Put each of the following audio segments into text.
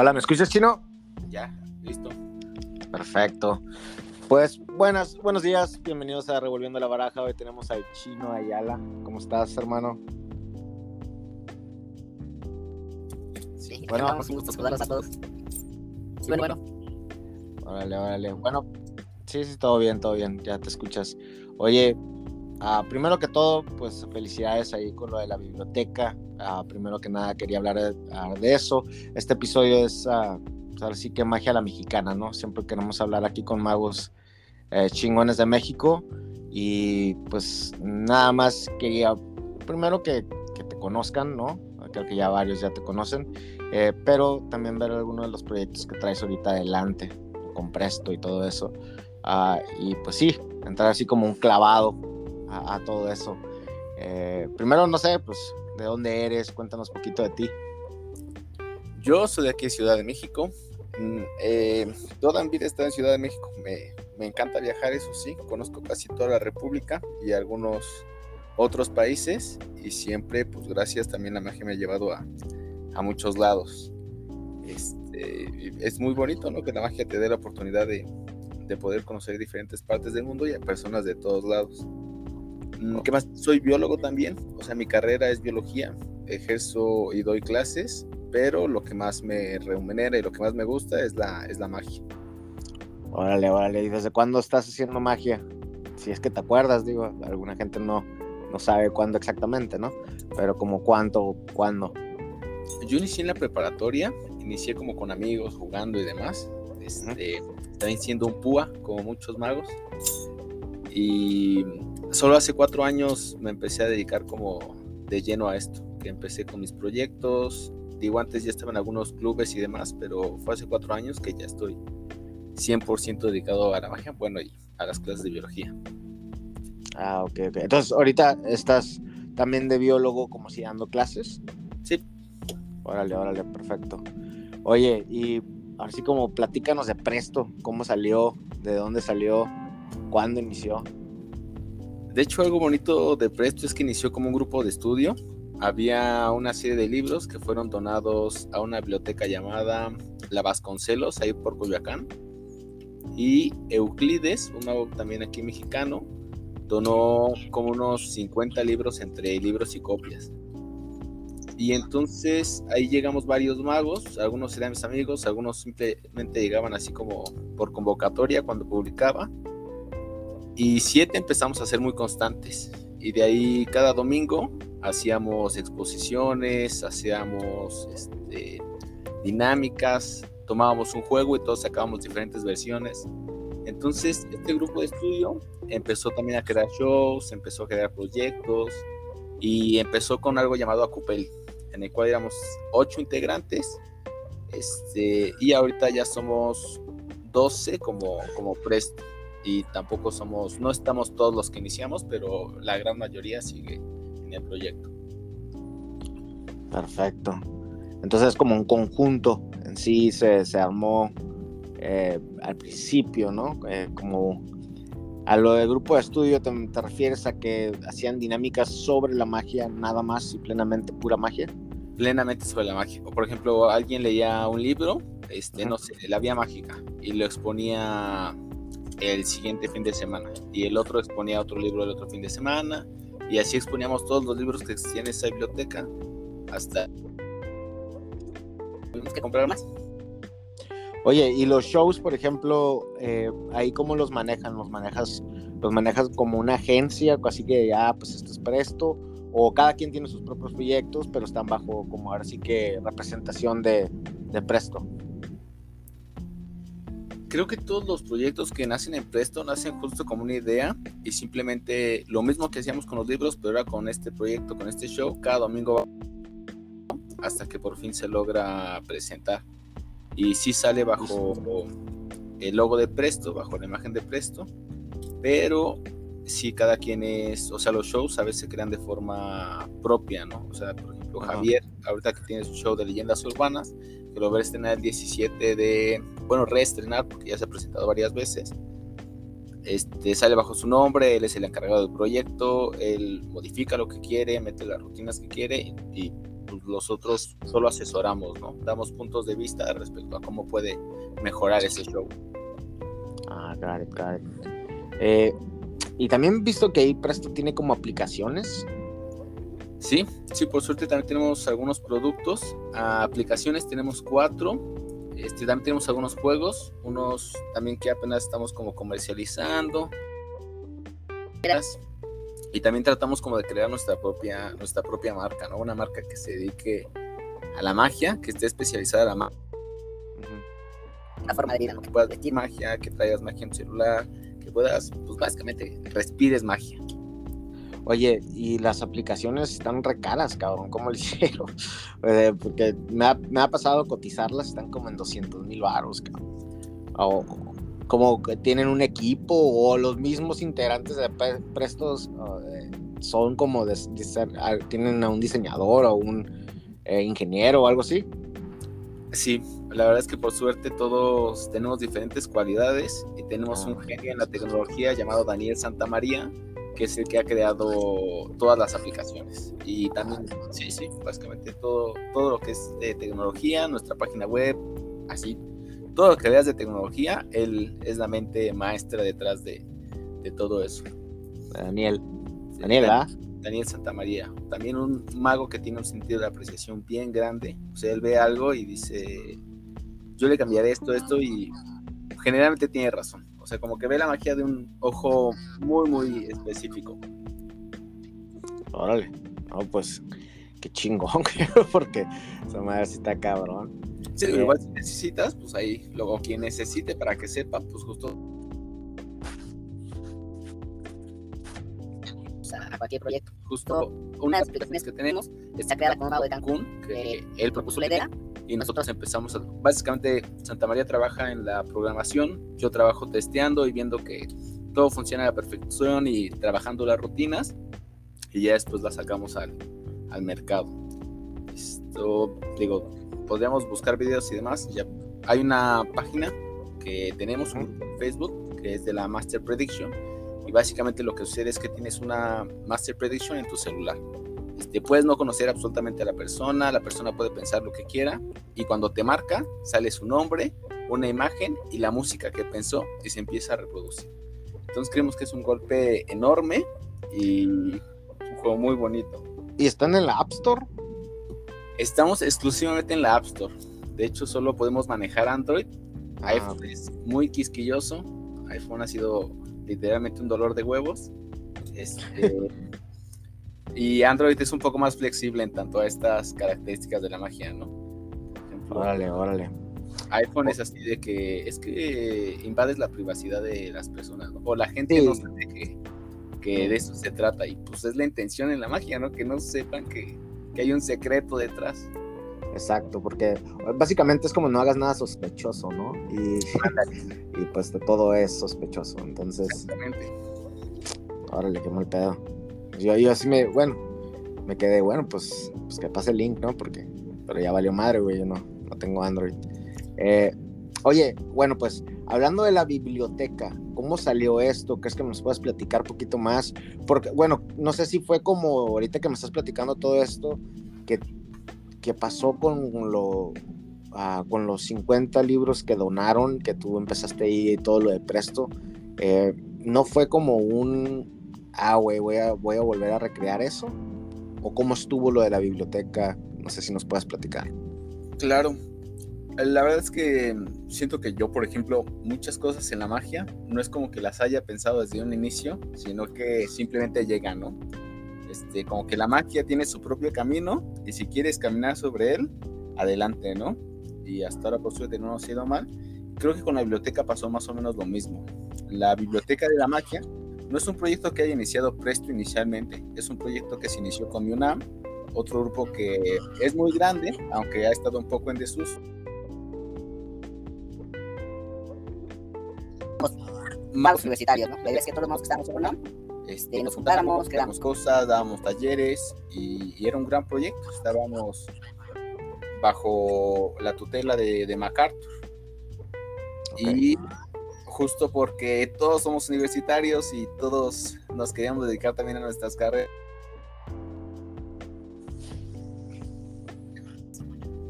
Hola, ¿me escuchas, Chino? Ya, listo. Perfecto. Pues buenas, buenos días, bienvenidos a Revolviendo la Baraja. Hoy tenemos al Chino Ayala. ¿Cómo estás, hermano? Sí, Bueno. un gusto saludarlos a todos. Y bueno, bueno, Órale, órale. Bueno, sí, sí, todo bien, todo bien, ya te escuchas. Oye, ah, primero que todo, pues felicidades ahí con lo de la biblioteca. Ah, primero que nada quería hablar de, ah, de eso. Este episodio es, ah, pues, ahora sí que magia la mexicana, ¿no? Siempre queremos hablar aquí con magos eh, chingones de México. Y pues nada más quería, primero que, que te conozcan, ¿no? Creo que ya varios ya te conocen. Eh, pero también ver algunos de los proyectos que traes ahorita adelante, con Presto y todo eso. Ah, y pues sí, entrar así como un clavado a, a todo eso. Eh, primero, no sé, pues, ¿de dónde eres? Cuéntanos poquito de ti. Yo soy de aquí Ciudad de México. Mm, eh, toda mi vida he estado en Ciudad de México. Me, encanta viajar, eso sí. Conozco casi toda la República y algunos otros países. Y siempre, pues gracias, también la magia me ha llevado a, a muchos lados. Este, es muy bonito, ¿no? Que la magia te dé la oportunidad de, de poder conocer diferentes partes del mundo y a personas de todos lados. Mm, ¿Qué más? Soy biólogo también, o sea, mi carrera es biología, ejerzo y doy clases, pero lo que más me remunera y lo que más me gusta es la, es la magia. Órale, órale. ¿Y desde cuándo estás haciendo magia? Si es que te acuerdas, digo, alguna gente no, no sabe cuándo exactamente, ¿no? Pero como cuánto, cuándo. Yo inicié en la preparatoria, inicié como con amigos, jugando y demás. Este, también siendo un púa, como muchos magos. Y solo hace cuatro años me empecé a dedicar como de lleno a esto, que empecé con mis proyectos. Digo, antes ya estaba en algunos clubes y demás, pero fue hace cuatro años que ya estoy 100% dedicado a la magia, bueno, y a las clases de biología. Ah, ok, ok. Entonces, ahorita estás también de biólogo, como si dando clases. Sí, Órale, órale, perfecto. Oye, y así como platícanos de Presto, cómo salió, de dónde salió, cuándo inició. De hecho, algo bonito de Presto es que inició como un grupo de estudio. Había una serie de libros que fueron donados a una biblioteca llamada La Vasconcelos, ahí por Coyoacán. Y Euclides, un mago también aquí mexicano, donó como unos 50 libros entre libros y copias. Y entonces ahí llegamos varios magos, algunos eran mis amigos, algunos simplemente llegaban así como por convocatoria cuando publicaba. Y siete empezamos a ser muy constantes. Y de ahí cada domingo hacíamos exposiciones, hacíamos este, dinámicas, tomábamos un juego y todos sacábamos diferentes versiones. Entonces este grupo de estudio empezó también a crear shows, empezó a crear proyectos y empezó con algo llamado Acupel, en el cual éramos ocho integrantes. Este, y ahorita ya somos 12 como, como Presto. Y tampoco somos, no estamos todos los que iniciamos, pero la gran mayoría sigue en el proyecto. Perfecto. Entonces, como un conjunto en sí se, se armó eh, al principio, ¿no? Eh, como a lo del grupo de estudio, te, te refieres a que hacían dinámicas sobre la magia, nada más y plenamente pura magia? Plenamente sobre la magia. O por ejemplo, alguien leía un libro, este, Ajá. no sé, la vía mágica, y lo exponía el siguiente fin de semana. Y el otro exponía otro libro el otro fin de semana. Y así exponíamos todos los libros que existían en esa biblioteca hasta tuvimos que comprar más. Oye, y los shows, por ejemplo, eh, ahí cómo los manejan, los manejas, los manejas como una agencia, así que ya, pues esto es presto, o cada quien tiene sus propios proyectos, pero están bajo como ahora sí que representación de, de presto. Creo que todos los proyectos que nacen en Presto nacen justo como una idea y simplemente lo mismo que hacíamos con los libros, pero ahora con este proyecto, con este show, cada domingo va hasta que por fin se logra presentar. Y sí sale bajo el logo de Presto, bajo la imagen de Presto, pero sí cada quien es, o sea, los shows a veces se crean de forma propia, ¿no? O sea, por ejemplo, Ajá. Javier, ahorita que tiene su show de leyendas urbanas, que lo va a estrenar el 17 de, bueno, reestrenar porque ya se ha presentado varias veces. Este, sale bajo su nombre, él es el encargado del proyecto, él modifica lo que quiere, mete las rutinas que quiere y pues, nosotros solo asesoramos, ¿no? Damos puntos de vista respecto a cómo puede mejorar ese show. Ah, got it. Eh, y también he visto que ahí Presto tiene como aplicaciones. Sí, sí, por suerte también tenemos algunos productos. Aplicaciones tenemos cuatro. Este, también tenemos algunos juegos, unos también que apenas estamos como comercializando. Y también tratamos como de crear nuestra propia, nuestra propia marca, ¿no? Una marca que se dedique a la magia, que esté especializada en la magia. Una forma de vida, ¿no? Que puedas vestir magia, que traigas magia en tu celular, puedas, pues básicamente, respires magia. Oye, y las aplicaciones están recaras, cabrón, ¿cómo lo hicieron? Eh, porque me ha, me ha, pasado cotizarlas, están como en 200 mil baros, cabrón. O, como que tienen un equipo o los mismos integrantes de Prestos eh, son como de, de, ah, tienen a un diseñador o un eh, ingeniero o algo así. Sí, la verdad es que por suerte todos tenemos diferentes cualidades y tenemos un ah. genio en la tecnología llamado Daniel Santamaría, que es el que ha creado todas las aplicaciones. Y también, sí, sí, básicamente todo, todo lo que es de tecnología, nuestra página web, así todo lo que veas de tecnología, él es la mente maestra detrás de, de todo eso. Daniel. Daniel, ¿verdad? Daniel Santamaría. También un mago que tiene un sentido de apreciación bien grande. O sea, él ve algo y dice, yo le cambiaré esto, esto, y generalmente tiene razón. O sea, como que ve la magia de un ojo muy, muy específico. Órale. No, pues, qué chingón, porque esa madre sí está cabrón. Sí, igual si necesitas, pues ahí, luego quien necesite para que sepa, pues justo. A cualquier proyecto. Justo una de las aplicaciones que tenemos está creada con mago de Cancún, que él propuso la idea. Y nosotros empezamos a. Básicamente, Santa María trabaja en la programación, yo trabajo testeando y viendo que todo funciona a la perfección y trabajando las rutinas. Y ya después las sacamos al, al mercado. Esto, digo, podríamos buscar videos y demás. Ya hay una página que tenemos en Facebook que es de la Master Prediction y básicamente lo que sucede es que tienes una Master Prediction en tu celular. Este, puedes no conocer absolutamente a la persona, la persona puede pensar lo que quiera y cuando te marca sale su nombre, una imagen y la música que pensó y se empieza a reproducir. Entonces creemos que es un golpe enorme y un juego muy bonito. ¿Y están en la App Store? Estamos exclusivamente en la App Store. De hecho, solo podemos manejar Android. Ah, iPhone es muy quisquilloso. iPhone ha sido literalmente un dolor de huevos. Este, y Android es un poco más flexible en tanto a estas características de la magia, ¿no? órale, órale. iPhone es así de que es que invades la privacidad de las personas, ¿no? O la gente no sabe que, que de eso se trata. Y pues es la intención en la magia, ¿no? Que no sepan que hay un secreto detrás. Exacto, porque básicamente es como no hagas nada sospechoso, ¿no? Y, y pues todo es sospechoso. Entonces. Exactamente. Órale, qué mal pedo. Yo, yo así me, bueno, me quedé, bueno, pues, pues que pase el link, ¿no? Porque, pero ya valió madre, güey, yo no, no tengo Android. Eh, oye, bueno, pues hablando de la biblioteca, ¿Cómo salió esto? ¿Crees que nos puedes platicar un poquito más? Porque, bueno, no sé si fue como ahorita que me estás platicando todo esto, que, que pasó con, lo, uh, con los 50 libros que donaron, que tú empezaste y todo lo de Presto. Eh, ¿No fue como un, ah, voy a, voy a volver a recrear eso? ¿O cómo estuvo lo de la biblioteca? No sé si nos puedes platicar. Claro, la verdad es que siento que yo, por ejemplo, muchas cosas en la magia no es como que las haya pensado desde un inicio, sino que simplemente llegan, ¿no? Este, como que la magia tiene su propio camino y si quieres caminar sobre él, adelante, ¿no? Y hasta ahora por suerte no nos ha ido mal. Creo que con la biblioteca pasó más o menos lo mismo. La biblioteca de la magia no es un proyecto que haya iniciado Presto inicialmente, es un proyecto que se inició con UNAM, otro grupo que es muy grande, aunque ha estado un poco en desuso magos universitarios, ¿no? La idea es que todos los que estábamos en UNAM este, nos juntáramos, creamos cosas, dábamos talleres y, era un gran proyecto. Estábamos bajo la tutela de, de MacArthur. Y justo porque todos somos universitarios y todos nos queríamos dedicar también a nuestras carreras.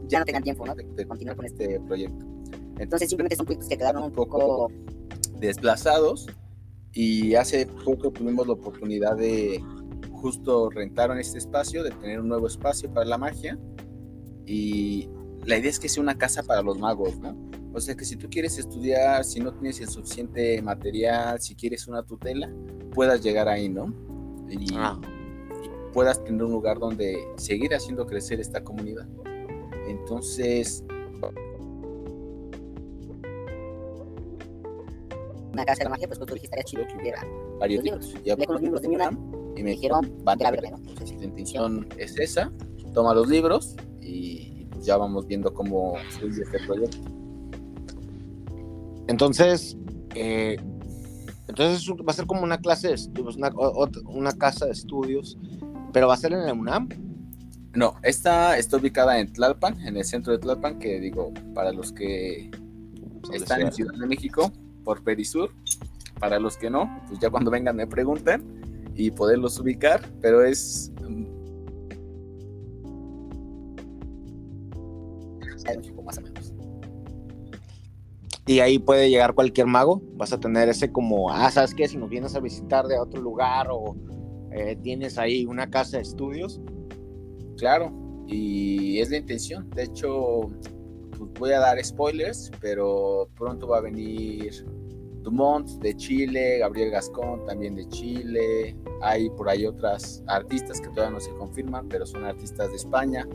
ya no tengan tiempo, ¿no? De, continuar con este proyecto. Entonces simplemente son proyectos que quedaron un poco desplazados y hace poco tuvimos la oportunidad de justo rentar en este espacio, de tener un nuevo espacio para la magia y la idea es que sea una casa para los magos, ¿no? O sea que si tú quieres estudiar, si no tienes el suficiente material, si quieres una tutela, puedas llegar ahí, ¿no? Y, ah. y puedas tener un lugar donde seguir haciendo crecer esta comunidad. Entonces, una casa de la magia, pues tú dijiste, estaría chido que hubiera varios libros. Ya hablé con los libros de mi y me dijeron, van a ver, ¿no? Entonces, la intención es esa, toma los libros y pues ya vamos viendo cómo fluye este proyecto. Entonces, eh, entonces va a ser como una clase de estudios, una, una, casa de estudios, pero va a ser en el UNAM. No, esta está ubicada en Tlalpan, en el centro de Tlalpan, que digo, para los que están en Ciudad de México, por Perisur, para los que no, pues ya cuando vengan me pregunten y poderlos ubicar, pero es más o menos. Y ahí puede llegar cualquier mago. Vas a tener ese como, ah, ¿sabes qué? Si nos vienes a visitar de otro lugar o eh, tienes ahí una casa de estudios. Claro, y es la intención. De hecho, pues voy a dar spoilers, pero pronto va a venir Dumont de Chile, Gabriel Gascón también de Chile. Hay por ahí otras artistas que todavía no se confirman, pero son artistas de España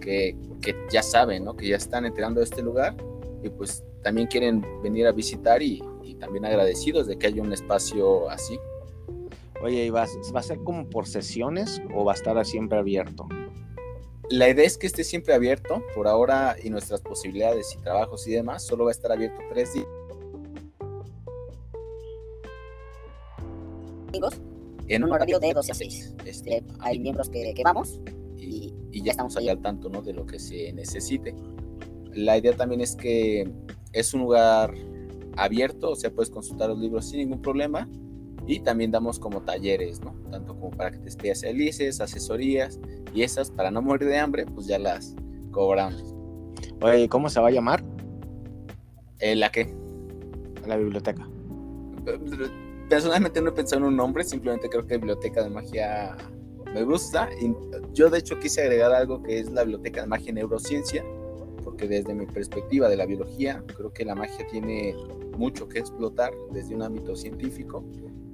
que, que ya saben, ¿no? que ya están enterando de este lugar y pues también quieren venir a visitar y, también agradecidos de que haya un espacio así. Oye, ¿y va, va, a ser como por sesiones o va a estar siempre abierto? La idea es que esté siempre abierto por ahora y nuestras posibilidades y trabajos y demás, solo va a estar abierto tres días. En un horario de 12 a 6. Este, hay miembros que, que vamos y, y, ya estamos ahí al tanto ¿no? de lo que se necesite. La idea también es que es un lugar abierto, o sea, puedes consultar los libros sin ningún problema. Y también damos como talleres, ¿no? Tanto como para que te especialices, asesorías y esas, para no morir de hambre, pues ya las cobramos. Oye, ¿cómo se va a llamar? Eh, ¿La qué? La biblioteca. Personalmente no he pensado en un nombre, simplemente creo que Biblioteca de Magia me gusta. Y yo de hecho quise agregar algo que es la Biblioteca de Magia Neurociencia, porque desde mi perspectiva de la biología, creo que la magia tiene mucho que explotar desde un ámbito científico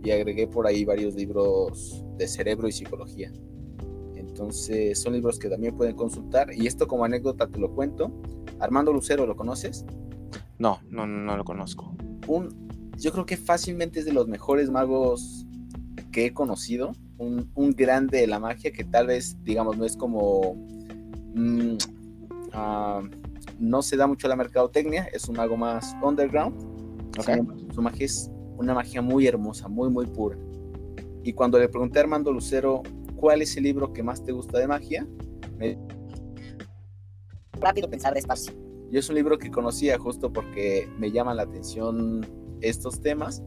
y agregué por ahí varios libros de cerebro y psicología. Entonces son libros que también pueden consultar y esto como anécdota te lo cuento. Armando Lucero, ¿lo conoces? No, no, no lo conozco. Un, yo creo que fácilmente es de los mejores magos que he conocido. Un, un grande de la magia que tal vez, digamos, no es como... Mm, ah, no se da mucho la mercadotecnia, es un mago más underground. Su magia es una magia muy hermosa, muy, muy pura. Y cuando le pregunté a Armando Lucero cuál es el libro que más te gusta de magia, me... Rápido pensar despacio. Yo es un libro que conocía justo porque me llaman la atención estos temas,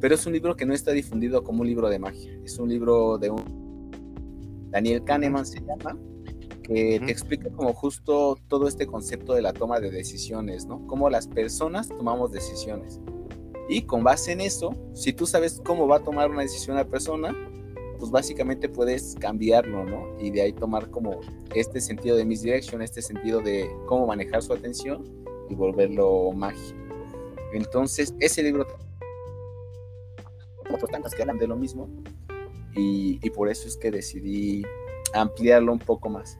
pero es un libro que no está difundido como un libro de magia. Es un libro de un Daniel Kahneman se llama, que te explica como justo todo este concepto de la toma de decisiones, ¿no? Cómo las personas tomamos decisiones. Y con base en eso, si tú sabes cómo va a tomar una decisión la persona, pues básicamente puedes cambiarlo, ¿no? Y de ahí tomar como este sentido de misdirection, este sentido de cómo manejar su atención y volverlo magia. Entonces, ese libro, otros tantos que hablan de lo mismo, y, y por eso es que decidí ampliarlo un poco más.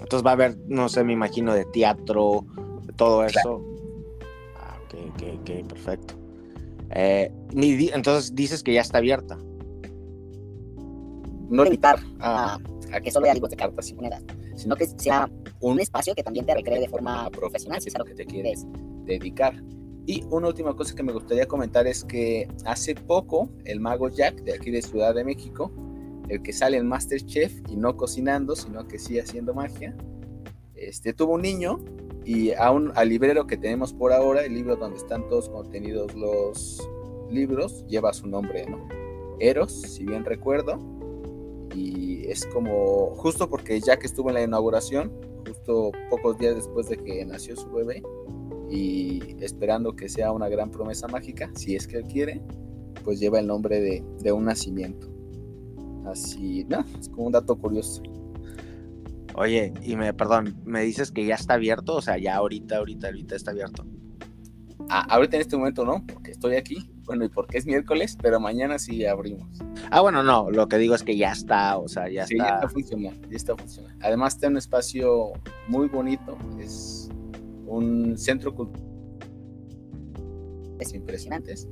Entonces va a haber, no sé, me imagino, de teatro, de todo eso. Ah, ok, ok, ok, perfecto. Eh, entonces dices que ya está abierta. No limitar a, a que solo haya libros de cartas y monedas, sino que sea un espacio que también te recree de forma profesional, si es a lo que te quieres dedicar. Y una última cosa que me gustaría comentar es que hace poco el mago Jack de aquí de Ciudad de México el que sale en Masterchef y no cocinando, sino que sí haciendo magia. Este, tuvo un niño y aún al librero que tenemos por ahora, el libro donde están todos contenidos los libros, lleva su nombre, ¿no? Eros, si bien recuerdo. Y es como, justo porque que estuvo en la inauguración, justo pocos días después de que nació su bebé y esperando que sea una gran promesa mágica, si es que él quiere, pues lleva el nombre de, de un nacimiento. Así, no, es como un dato curioso. Oye, y me, perdón, me dices que ya está abierto, o sea, ya ahorita, ahorita, ahorita está abierto. Ah, ahorita en este momento no, porque estoy aquí, bueno, y porque es miércoles, pero mañana sí abrimos. Ah, bueno, no, lo que digo es que ya está, o sea, ya sí, está. ya está funcionando, ya está funcionando. Además está un espacio muy bonito, es un centro cultural. Es impresionantes.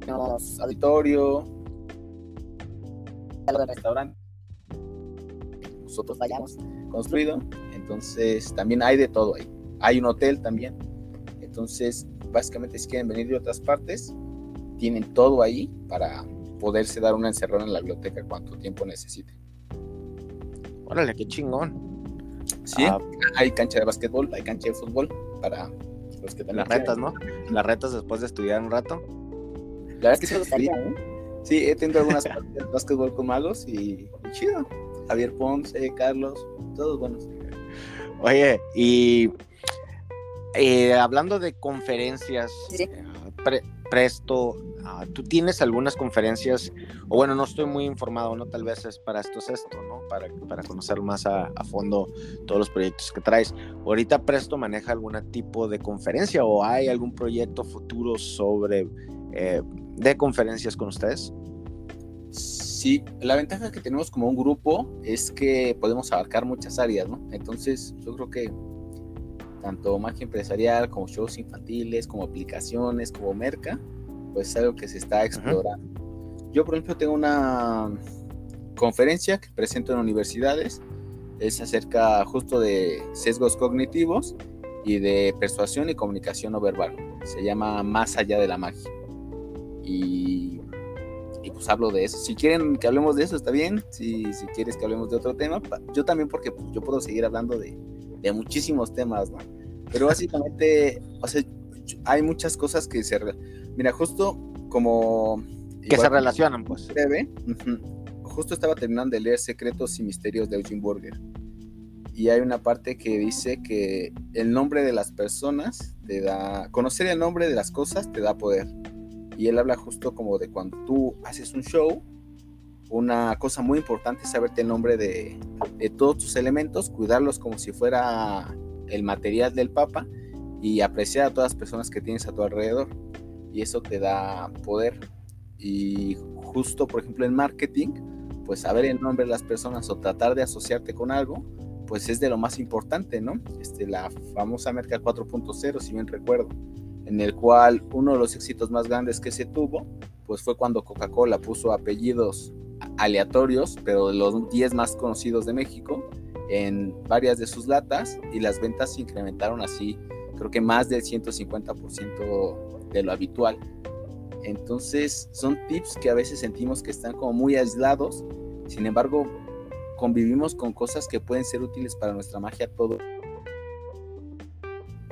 Tenemos auditorio, algo de restaurante. Nosotros vayamos construido, entonces también hay de todo ahí. Hay un hotel también. Entonces, básicamente si quieren venir de otras partes, tienen todo ahí para poderse dar una encerrona en la biblioteca cuanto tiempo necesiten. Órale, qué chingón. Sí, Ah, hay cancha de básquetbol, hay cancha de fútbol para los que también las retas, ¿no? Las retas después de estudiar un rato. La verdad es que sí, ¿eh? sí, he tenido algunas partidas de básquetbol con magos y, y chido. Javier Ponce, Carlos, todos buenos. Oye, y eh, hablando de conferencias, Sí, sí. eh, pre- Presto, ah, tú tienes algunas conferencias, o bueno, no estoy muy informado, ¿no? Tal vez es para esto es esto, ¿no? Para, para conocer más a, fondo todos los proyectos que traes. ¿Ahorita Presto maneja algún tipo de conferencia o hay algún proyecto futuro sobre eh, de conferencias con ustedes? Sí, la ventaja que tenemos como un grupo es que podemos abarcar muchas áreas, ¿no? Entonces, yo creo que tanto magia empresarial como shows infantiles, como aplicaciones, como merca, pues es algo que se está explorando. Yo, por ejemplo, tengo una conferencia que presento en universidades, es acerca justo de sesgos cognitivos y de persuasión y comunicación no verbal. Se llama Más allá de la magia. Y y pues hablo de eso. Si quieren que hablemos de eso, está bien. Si, si quieres que hablemos de otro tema, yo también porque pues, yo puedo seguir hablando de, de muchísimos temas, ¿no? Pero básicamente, o sea, hay muchas cosas que se... Mira, justo como... Que se igual- relacionan, pues. breve, justo estaba terminando de leer Secretos y Misterios de Eugene Burger. Y hay una parte que dice que el nombre de las personas te da... Conocer el nombre de las cosas te da poder. Y él habla justo como de cuando tú haces un show, una cosa muy importante es saberte el nombre de, todos tus elementos, cuidarlos como si fuera el material del Papa y apreciar a todas las personas que tienes a tu alrededor. Y eso te da poder. Y justo, por ejemplo, en marketing, pues saber el nombre de las personas o tratar de asociarte con algo, pues es de lo más importante, ¿no? Este, la famosa Merca 4.0, si bien recuerdo, en el cual uno de los éxitos más grandes que se tuvo, pues fue cuando Coca-Cola puso apellidos aleatorios, pero de los 10 más conocidos de México, en varias de sus latas y las ventas se incrementaron así, creo que más del 150% de lo habitual. Entonces son tips que a veces sentimos que están como muy aislados, sin embargo convivimos con cosas que pueden ser útiles para nuestra magia todo.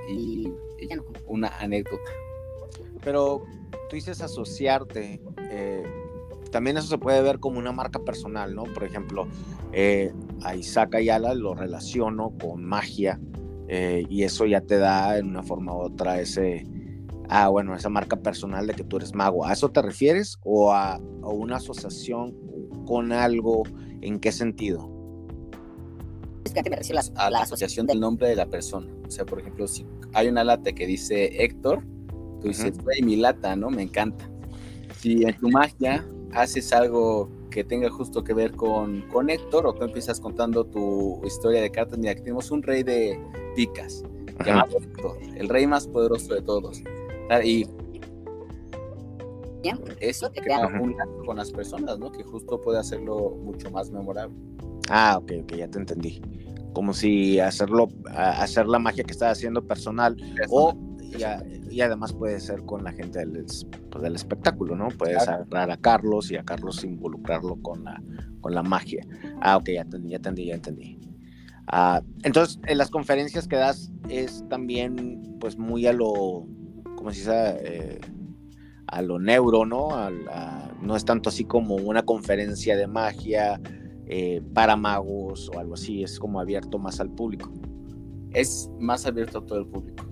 Y, y una anécdota. Pero tú dices asociarte. eh, también eso se puede ver como una marca personal, ¿no? Por ejemplo, eh, a Isaac Ayala lo relaciono con magia eh, y eso ya te da en una forma u otra ese, ah, bueno, esa marca personal de que tú eres mago. ¿A eso te refieres o a, a una asociación con algo? ¿En qué sentido? Es que me refiero la, a la asociación del nombre de la persona. O sea, por ejemplo, si hay una lata que dice Héctor, tú dices, güey, mi lata, ¿no? Me encanta. Si en tu magia haces algo que tenga justo que ver con, con Héctor, o tú empiezas contando tu historia de cartas, mira, que tenemos un rey de picas, llamado Héctor, el rey más poderoso de todos. Ah, Y Bien, eso te crea un lazo con las personas, ¿no? Que justo puede hacerlo mucho más memorable. Ah, ok, ok, ya te entendí. Como si hacerlo, hacer la magia que estás haciendo personal O, y, a- y además puede ser con la gente del, es- pues, del espectáculo, ¿no? Puedes Claro. agarrar a Carlos y a Carlos involucrarlo con la, con la magia. Ah, ok, ya entendí, ya entendí, ya entendí. Ah, entonces, en las conferencias que das es también, pues, muy a lo, como se dice, Eh, a lo neuro, ¿no? A- no es tanto así como una conferencia de magia eh, para magos o algo así, es como abierto más al público. Es más abierto a todo el público.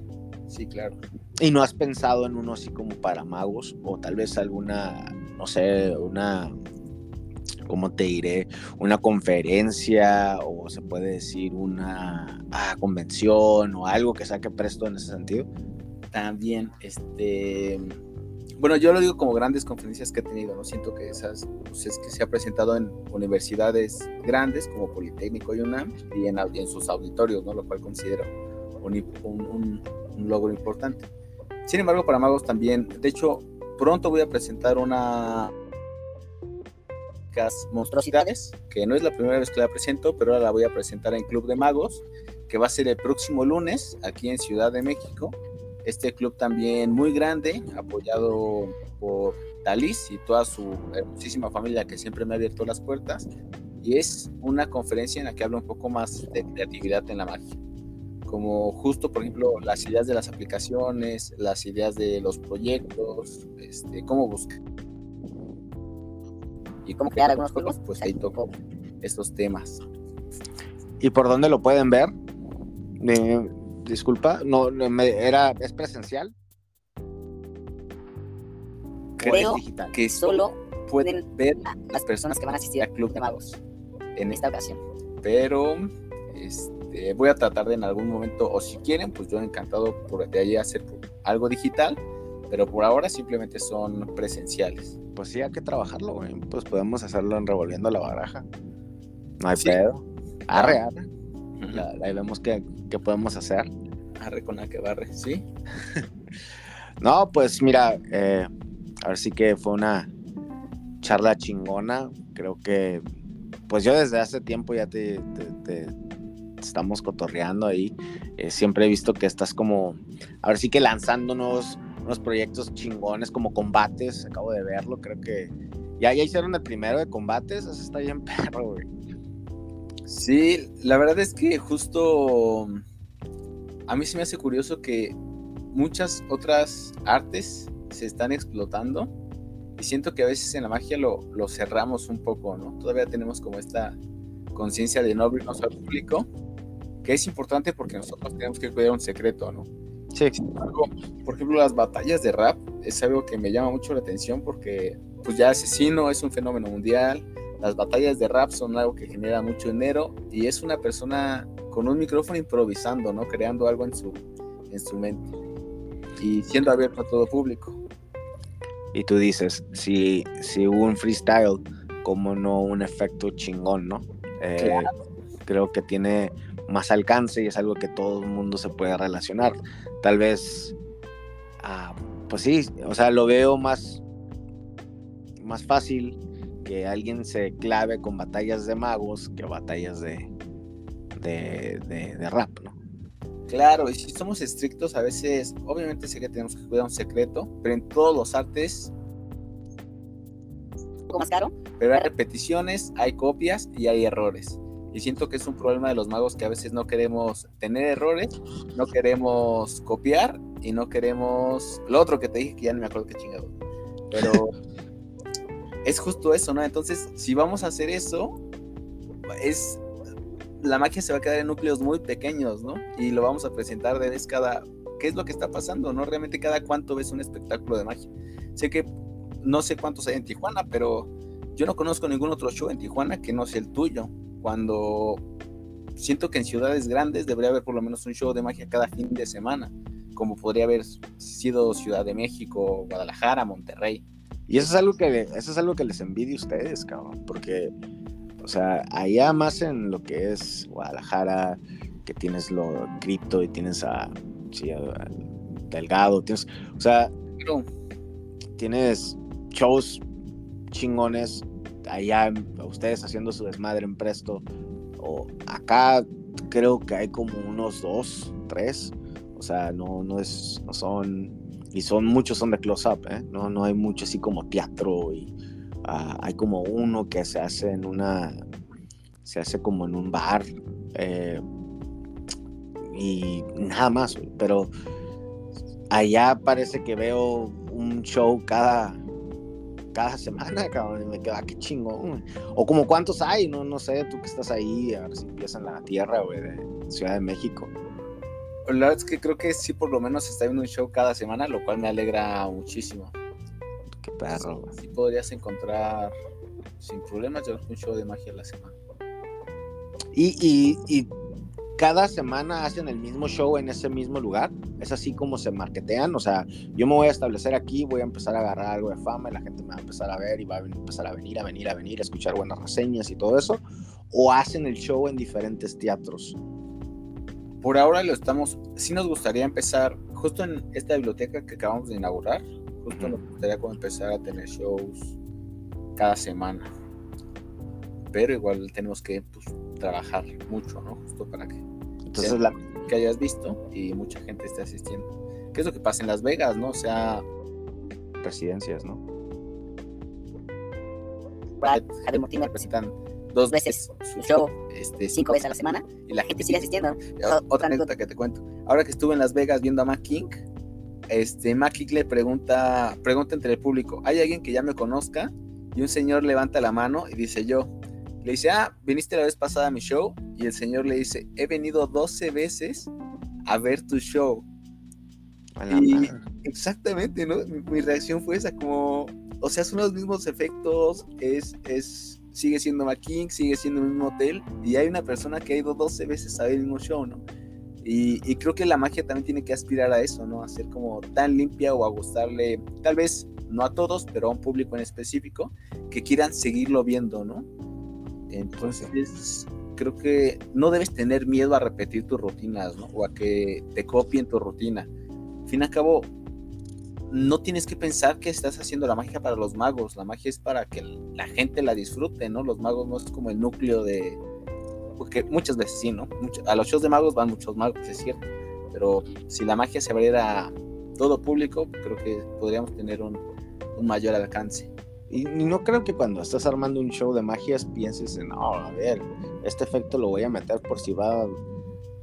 Sí, claro. ¿Y no has pensado en uno así como para magos? O tal vez alguna, no sé, una, ¿cómo te diré? Una conferencia o se puede decir una ah, convención o algo que saque presto en ese sentido. También, este... Bueno, yo lo digo como grandes conferencias que he tenido, ¿no? Siento que esas, pues es que se ha presentado en universidades grandes como Politécnico y UNAM y en, en sus auditorios, ¿no? Lo cual considero un, un, un logro importante. Sin embargo, para magos también, de hecho, pronto voy a presentar una monstruosidades, que no es la primera vez que la presento, pero ahora la voy a presentar en Club de Magos, que va a ser el próximo lunes aquí en Ciudad de México. Este club también muy grande, apoyado por Talis y toda su hermosísima familia que siempre me ha abierto las puertas. Y es una conferencia en la que hablo un poco más de creatividad en la magia como justo, por ejemplo, las ideas de las aplicaciones, las ideas de los proyectos, este, cómo buscar y cómo crear algunos juegos, pues ahí toco estos temas. ¿Y por dónde lo pueden ver? disculpa, no, era, ¿es presencial? Creo que solo pueden ver las personas que van a asistir al Club de Magos en esta ocasión. Pero, este eh, voy a tratar de en algún momento, o si quieren, pues yo encantado por de ahí hacer algo digital, pero por ahora simplemente son presenciales. Pues sí, hay que trabajarlo, Pues podemos hacerlo en revolviendo la baraja. No hay pedo. Arre, arre. ahí vemos qué, podemos hacer. Arre con la que barre, ¿sí? no, pues mira, eh, a ver sí que fue una charla chingona. Creo que, pues yo desde hace tiempo ya te estamos cotorreando ahí. Eh, siempre he visto que estás como, a ver sí que lanzando unos, unos proyectos chingones como combates. Acabo de verlo, creo que ya, ya hicieron el primero de combates. Eso está bien perro, güey. Sí, la verdad es que justo a mí se me hace curioso que muchas otras artes se están explotando y siento que a veces en la magia lo, lo cerramos un poco, ¿no? Todavía tenemos como esta conciencia de no abrirnos al público que es importante porque nosotros tenemos que cuidar un secreto, ¿no? Sí. por ejemplo, las batallas de rap es algo que me llama mucho la atención porque, pues ya asesino es un fenómeno mundial, las batallas de rap son algo que genera mucho dinero y es una persona con un micrófono improvisando, ¿no? Creando algo en su, en su mente y siendo abierto a todo público. Y tú dices, si, si hubo un freestyle, como no un efecto chingón, ¿no? Eh, creo que tiene más alcance y es algo que todo el mundo se puede relacionar. Tal vez, ah, pues sí, o sea, lo veo más, más fácil que alguien se clave con batallas de magos que batallas de, de, rap, ¿no? Claro, y si somos estrictos, a veces, obviamente sé que tenemos que cuidar un secreto, pero en todos los artes. ¿Un poco más caro? Pero hay repeticiones, hay copias y hay errores. Y siento que es un problema de los magos que a veces no queremos tener errores, no queremos copiar y no queremos... Lo otro que te dije que ya no me acuerdo qué chingado. Pero es justo eso, ¿no? Entonces, si vamos a hacer eso, es... La magia se va a quedar en núcleos muy pequeños, ¿no? Y lo vamos a presentar de vez cada... ¿Qué es lo que está pasando, no? Realmente cada cuánto ves un espectáculo de magia. Sé que no sé cuántos hay en Tijuana, pero yo no conozco ningún otro show en Tijuana que no sea el tuyo cuando siento que en ciudades grandes debería haber por lo menos un show de magia cada fin de semana, como podría haber sido Ciudad de México, Guadalajara, Monterrey. Y eso es algo que, eso es algo que les envidio a ustedes, cabrón, porque, o sea, allá más en lo que es Guadalajara, que tienes lo cripto y tienes a, Delgado, tienes, o sea, tienes shows chingones allá ustedes haciendo su desmadre en Presto, o acá creo que hay como unos dos, tres, o sea, no, no es, no son, y son muchos son de close-up, ¿eh? no, no hay mucho así como teatro, y ah, hay como uno que se hace en una, se hace como en un bar, eh, y nada más, pero allá parece que veo un show cada cada semana, cabrón, y me queda, ah, qué chingón. O como cuántos hay, no, no sé, tú que estás ahí, a ver si empiezan la tierra, güey, de Ciudad de México. La verdad es que creo que sí, por lo menos está viendo un show cada semana, lo cual me alegra muchísimo. Qué perro, güey. Sí podrías encontrar sin problemas yo un show de magia a la semana. Y, y, y cada semana hacen el mismo show en ese mismo lugar. Es así como se marketean. O sea, yo me voy a establecer aquí, voy a empezar a agarrar algo de fama y la gente me va a empezar a ver y va a empezar a venir, a venir, a venir, a escuchar buenas reseñas y todo eso. O hacen el show en diferentes teatros. Por ahora lo estamos, sí nos gustaría empezar justo en esta biblioteca que acabamos de inaugurar. Justo nos gustaría como empezar a tener shows cada semana. Pero igual tenemos que pues, trabajar mucho, ¿no? Justo para que entonces, la... que hayas visto y mucha gente esté asistiendo. ¿Qué es lo que pasa en Las Vegas, no? O sea, residencias, ¿no? Javier Mortimer presentan dos veces su show, este, cinco veces a la semana, y la gente sigue asistiendo. Otra anécdota que te cuento. Ahora que estuve en Las Vegas viendo a Mac King, este, Mac King le pregunta, pregunta entre el público, ¿hay alguien que ya me conozca? Y un señor levanta la mano y dice yo. Le dice, ah, viniste la vez pasada a mi show. Y el señor le dice, he venido 12 veces a ver tu show. Y exactamente, ¿no? Mi, reacción fue esa, como, o sea, son los mismos efectos, es, es, sigue siendo McKing, sigue siendo el mismo hotel, y hay una persona que ha ido 12 veces a ver el mismo show, ¿no? Y, y, creo que la magia también tiene que aspirar a eso, ¿no? A ser como tan limpia o a gustarle, tal vez no a todos, pero a un público en específico, que quieran seguirlo viendo, ¿no? Entonces, creo que no debes tener miedo a repetir tus rutinas, ¿no? O a que te copien tu rutina. Al fin y al cabo, no tienes que pensar que estás haciendo la magia para los magos. La magia es para que la gente la disfrute, ¿no? Los magos no es como el núcleo de. Porque muchas veces sí, ¿no? a los shows de magos van muchos magos, es cierto. Pero si la magia se abriera a todo público, creo que podríamos tener un mayor alcance. Y, no creo que cuando estás armando un show de magias pienses en, no, a ver, este efecto lo voy a meter por si va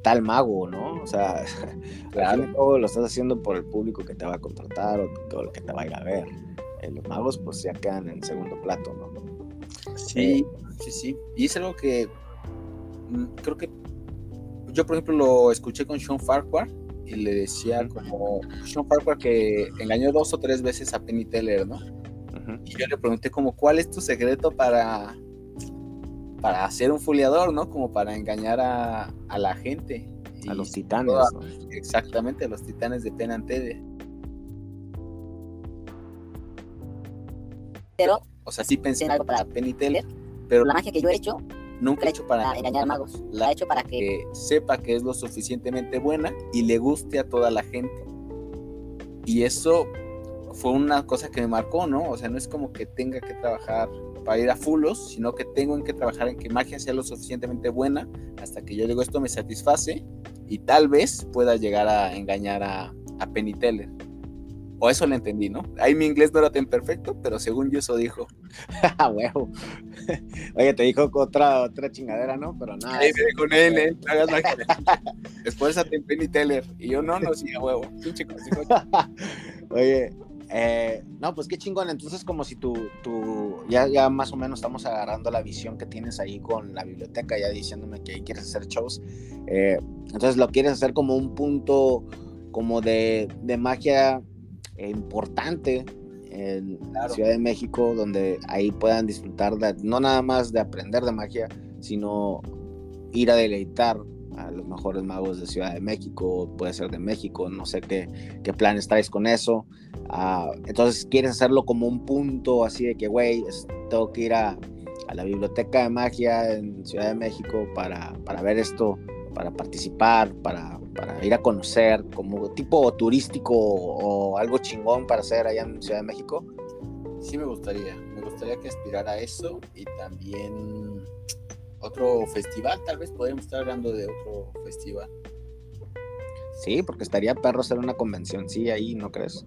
tal mago, ¿no? O sea, claro. lo estás haciendo por el público que te va a contratar o, el que te va a ir a ver. Eh, los magos pues ya quedan en segundo plato, ¿no? Sí, eh, sí, sí. Y es algo que mm, creo que yo, por ejemplo, lo escuché con Sean Farquhar y le decía como Sean Farquhar que engañó dos o tres veces a Penny Teller, ¿no? Y yo le pregunté como, ¿cuál es tu secreto para, para hacer un foliador, ¿no? Como para engañar a, la gente. a los titanes. Exactamente, a los titanes de Penn Pero, o sea, sí pensé en algo para Penny Teller, pero la magia que yo he hecho nunca la he hecho para, engañar magos. La he hecho para que... que sepa que es lo suficientemente buena y le guste a toda la gente. Y eso fue una cosa que me marcó, ¿no? O sea, no es como que tenga que trabajar para ir a fulos, sino que tengo que trabajar en que magia sea lo suficientemente buena hasta que yo digo esto me satisface y tal vez pueda llegar a engañar a, a Penny Teller. O eso le entendí, ¿no? Ahí mi inglés no era tan perfecto, pero según yo eso dijo. huevo. Oye, te dijo otra, otra chingadera, ¿no? Pero nada. Sí, me dijo, nene, no hagas magia. Esfuérzate en Penny Teller. Y yo, no, no, sí, a huevo. Pinche Oye, eh, no, pues qué chingón. Entonces, como si tú, tú ya, ya más o menos estamos agarrando la visión que tienes ahí con la biblioteca, ya diciéndome que ahí quieres hacer shows. Eh, entonces, lo quieres hacer como un punto como de, de magia eh, importante en la Ciudad de México, donde ahí puedan disfrutar de, no nada más de aprender de magia, sino ir a deleitar a los mejores magos de Ciudad de México, puede ser de México, no sé qué, qué planes traes con eso. Ah, entonces quieres hacerlo como un punto así de que, güey, tengo que ir a, a, la biblioteca de magia en Ciudad de México para, para ver esto, para participar, para, para, ir a conocer, como tipo turístico o algo chingón para hacer allá en Ciudad de México. Sí me gustaría, me gustaría que aspirara a eso y también otro festival, tal vez podríamos estar hablando de otro festival. Sí, porque estaría perro hacer una convención, sí, ahí, ¿no crees?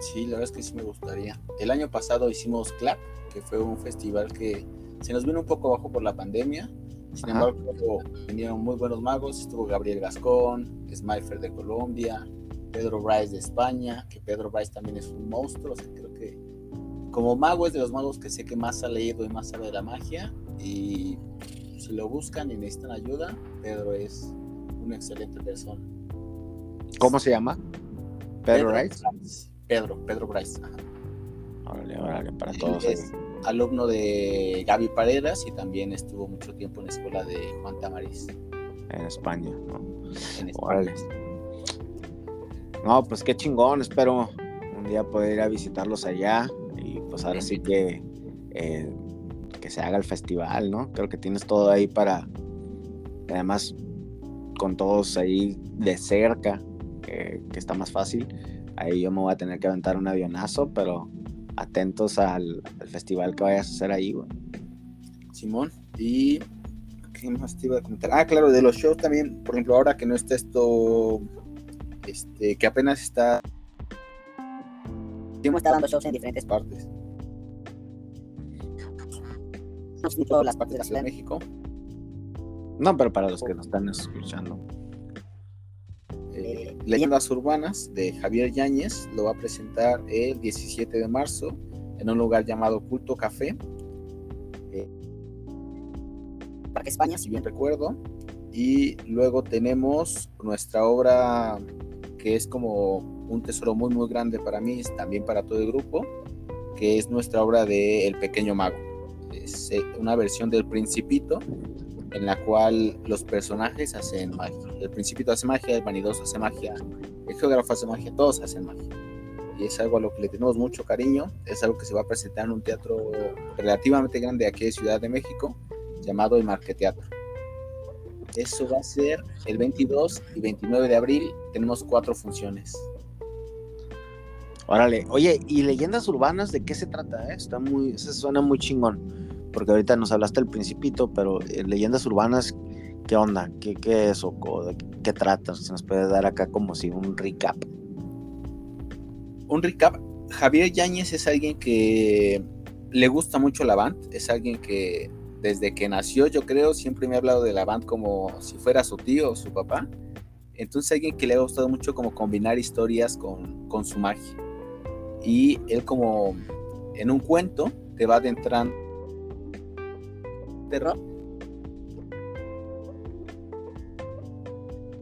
Sí, la verdad es que sí me gustaría. El año pasado hicimos Clap, que fue un festival que se nos vino un poco bajo por la pandemia. Sin embargo, vinieron muy buenos magos. Estuvo Gabriel Gascón, Smifer de Colombia, Pedro Bryce de España, que Pedro Bryce también es un monstruo. O sea, creo que como mago es de los magos que sé que más ha leído y más sabe de la magia. Y si lo buscan y necesitan ayuda, Pedro es una excelente persona. ¿Cómo se llama? Pedro, Rice. Pedro, Pedro Bryce. Órale, órale, para todos. Es alumno de Gaby Paredes y también estuvo mucho tiempo en la escuela de Juan Tamariz. En España, ¿no? En Órale. No, pues qué chingón, espero un día poder ir a visitarlos allá y pues ahora sí que eh, que se haga el festival, ¿no? Creo que tienes todo ahí para, además con todos ahí de cerca, que está más fácil. Ahí yo me voy a tener que aventar un avionazo, pero atentos al, festival que vayas a hacer ahí, güey. Simón, y ¿qué más te iba a comentar? Ah, claro, de los shows también, por ejemplo, ahora que no está esto, este, que apenas está... Hemos estado dando shows en diferentes partes. No todas las partes de la Ciudad de México. No, pero para los que nos están escuchando. Eh, Leyendas Urbanas de Javier Yáñez lo va a presentar el 17 de marzo en un lugar llamado Culto Café. Eh, Parque España, si bien recuerdo. Y luego tenemos nuestra obra que es como un tesoro muy muy grande para mí, también para todo el grupo, que es nuestra obra de El Pequeño Mago. Eh, una versión del Principito en la cual los personajes hacen magia. El principito hace magia, el vanidoso hace magia, el geógrafo hace magia, todos hacen magia. Y es algo a lo que le tenemos mucho cariño. Es algo que se va a presentar en un teatro relativamente grande aquí de Ciudad de México, llamado el Marqueteatro. Eso va a ser el 22 y 29 de abril. Tenemos cuatro funciones. Órale, oye, ¿y leyendas urbanas de qué se trata? Eh? Está muy, eso suena muy chingón porque ahorita nos hablaste del principito, pero eh, leyendas urbanas, ¿qué onda? ¿Qué, qué es o de qué trata? Se nos puede dar acá como si un recap. Un recap. Javier Yáñez es alguien que le gusta mucho la band, es alguien que desde que nació, yo creo, siempre me ha hablado de la band como si fuera su tío o su papá. Entonces alguien que le ha gustado mucho como combinar historias con, con su magia. Y él como en un cuento te va adentrando terror.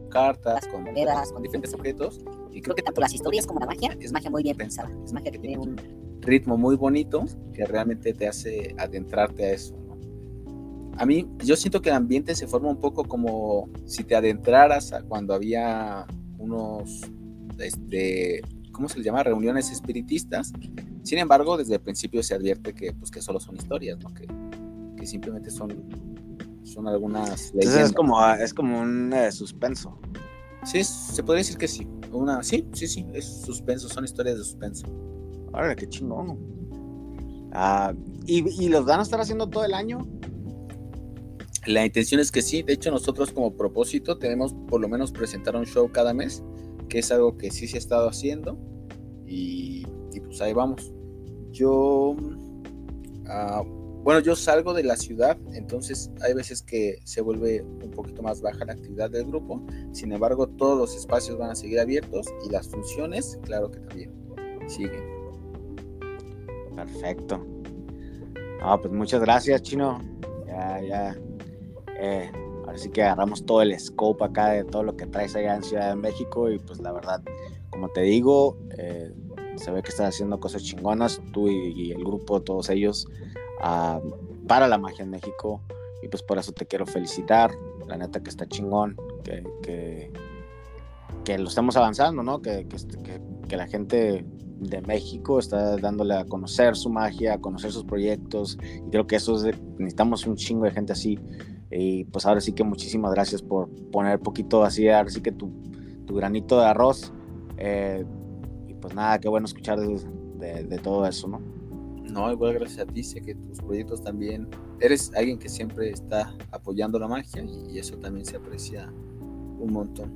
Cartas, con monedas, con diferentes objetos. Y creo que tanto las historias como la magia es magia muy bien pensada. Es magia que tiene un ritmo muy bonito que realmente te hace adentrarte a eso. A mí, yo siento que el ambiente se forma un poco como si te adentraras a cuando había unos, este, ¿cómo se les llama? Reuniones espiritistas. Sin embargo, desde el principio se advierte que, pues, que solo son historias, ¿no? Que simplemente son, son algunas es como, es como un eh, suspenso. Sí, se podría decir que sí. Una, sí, sí, sí, es suspenso, son historias de suspenso. Ahora, qué chingón. Ah, ¿y, ¿Y los van a estar haciendo todo el año? La intención es que sí, de hecho nosotros como propósito tenemos por lo menos presentar un show cada mes, que es algo que sí se ha estado haciendo y, y pues ahí vamos. Yo, uh, bueno, yo salgo de la ciudad, entonces hay veces que se vuelve un poquito más baja la actividad del grupo. Sin embargo, todos los espacios van a seguir abiertos y las funciones, claro que también siguen. Perfecto. No, pues muchas gracias, Chino. Ya, ya. Eh, ahora sí que agarramos todo el scope acá de todo lo que traes allá en Ciudad de México y pues la verdad, como te digo, eh, se ve que estás haciendo cosas chingonas, tú y el grupo, todos ellos para la magia en México. Y pues por eso te quiero felicitar. La neta que está chingón, que, que, lo estamos avanzando, ¿no? Que, que, que, la gente de México está dándole a conocer su magia, a conocer sus proyectos. Y creo que eso es necesitamos un chingo de gente así. Y pues ahora sí que muchísimas gracias por poner poquito así, ahora sí que tu, tu granito de arroz. Eh, y pues nada, qué bueno escuchar de, de todo eso, ¿no? No, igual gracias a ti, sé que tus proyectos también, eres alguien que siempre está apoyando la magia y, eso también se aprecia un montón.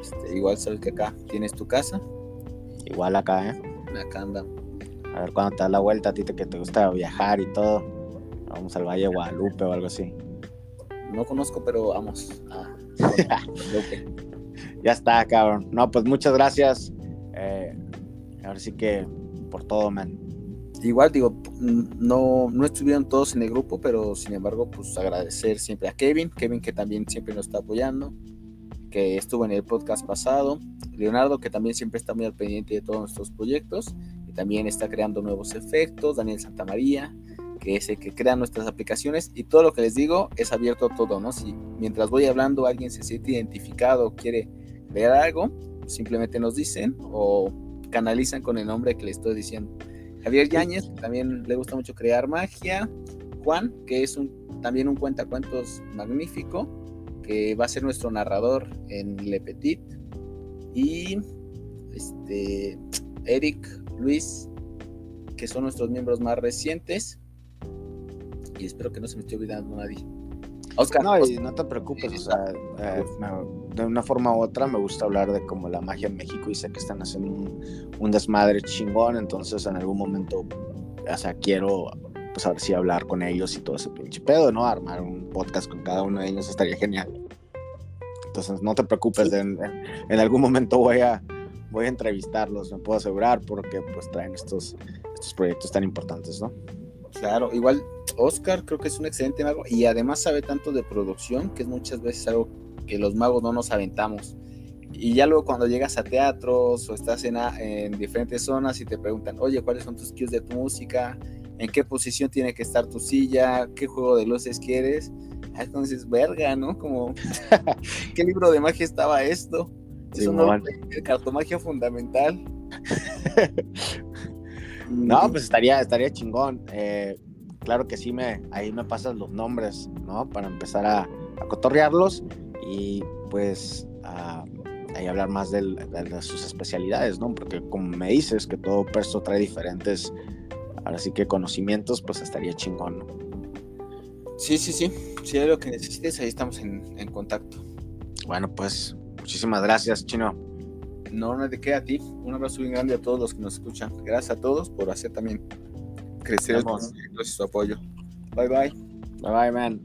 Este, igual sabes que acá tienes tu casa. Igual acá, ¿eh? Acá anda. A ver cuando te das la vuelta a ti que te gusta viajar y todo. Vamos al Valle de Guadalupe o algo así. No conozco, pero vamos a ya está, cabrón. No, pues muchas gracias. Eh, ahora sí que por todo, man. igual digo, no, no estuvieron todos en el grupo, pero sin embargo, pues agradecer siempre a Kevin, Kevin que también siempre nos está apoyando, que estuvo en el podcast pasado, Leonardo que también siempre está muy al pendiente de todos nuestros proyectos y también está creando nuevos efectos, Daniel Santamaría, que es el que crea nuestras aplicaciones y todo lo que les digo es abierto a todo, ¿no? Si mientras voy hablando alguien se siente identificado, quiere ver algo, simplemente nos dicen o canalizan con el nombre que le estoy diciendo. Javier Yáñez, también le gusta mucho crear magia. Juan, que es un, también un cuentacuentos magnífico, que va a ser nuestro narrador en Le Petit. Y este, Eric, Luis, que son nuestros miembros más recientes. Y espero que no se me esté olvidando nadie. Oscar. No, y no te preocupes, o sea, eh, de una forma u otra me gusta hablar de como la magia en México y sé que están haciendo un, desmadre chingón, entonces en algún momento, o sea, quiero pues a ver si hablar con ellos y todo ese pinche pedo, ¿no? Armar un podcast con cada uno de ellos estaría genial. Entonces no te preocupes, en, en, algún momento voy a, voy a entrevistarlos, me puedo asegurar, porque pues traen estos, estos proyectos tan importantes, ¿no? Claro, igual Oscar creo que es un excelente mago y además sabe tanto de producción que es muchas veces algo que los magos no nos aventamos. Y ya luego cuando llegas a teatros o estás en, en diferentes zonas y te preguntan, oye, ¿cuáles son tus cues de tu música? ¿En qué posición tiene que estar tu silla? ¿Qué juego de luces quieres? Entonces, verga, ¿no? Como, ¿qué libro de magia estaba esto? Es un cartomagia fundamental. no, pues estaría, estaría chingón. Eh, claro que sí, me, ahí me pasas los nombres, ¿no? Para empezar a, a cotorrearlos y pues a, ahí hablar más de, sus especialidades, ¿no? Porque como me dices que todo perso trae diferentes, ahora sí que conocimientos, pues estaría chingón, ¿no? Sí, sí, sí. Si hay lo que necesites, ahí estamos en, en contacto. Bueno, pues muchísimas gracias, Chino. No, no de qué a ti. Un abrazo bien grande a todos los que nos escuchan. Gracias a todos por hacer también crecer el y su apoyo. Bye bye. Bye bye, man.